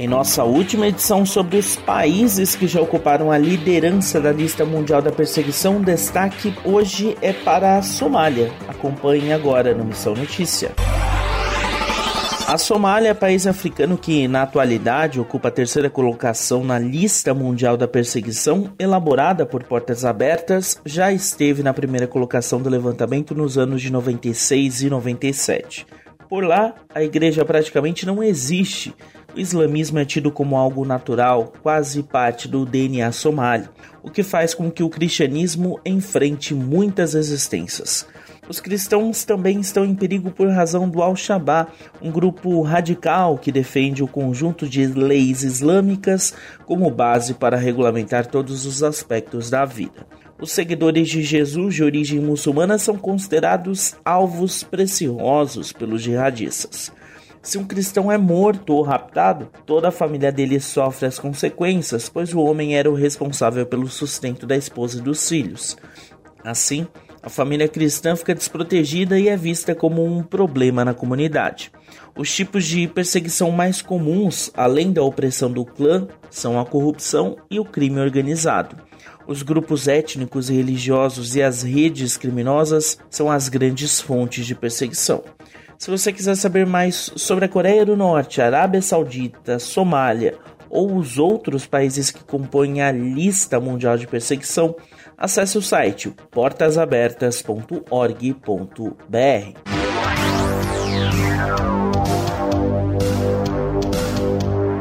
Em nossa última edição sobre os países que já ocuparam a liderança da lista mundial da perseguição, destaque hoje é para a Somália. Acompanhe agora no Missão Notícia. A Somália, país africano que na atualidade ocupa a terceira colocação na lista mundial da perseguição, elaborada por Portas Abertas, já esteve na primeira colocação do levantamento nos anos de 96 e 97. Por lá, a igreja praticamente não existe. O islamismo é tido como algo natural, quase parte do DNA somali, o que faz com que o cristianismo enfrente muitas resistências. Os cristãos também estão em perigo por razão do Al-Shabaab, um grupo radical que defende o conjunto de leis islâmicas como base para regulamentar todos os aspectos da vida. Os seguidores de Jesus de origem muçulmana são considerados alvos preciosos pelos jihadistas. Se um cristão é morto ou raptado, toda a família dele sofre as consequências, pois o homem era o responsável pelo sustento da esposa e dos filhos. Assim, a família cristã fica desprotegida e é vista como um problema na comunidade. Os tipos de perseguição mais comuns, além da opressão do clã, são a corrupção e o crime organizado. Os grupos étnicos e religiosos e as redes criminosas são as grandes fontes de perseguição. Se você quiser saber mais sobre a Coreia do Norte, Arábia Saudita, Somália ou os outros países que compõem a lista mundial de perseguição, acesse o site portasabertas.org.br.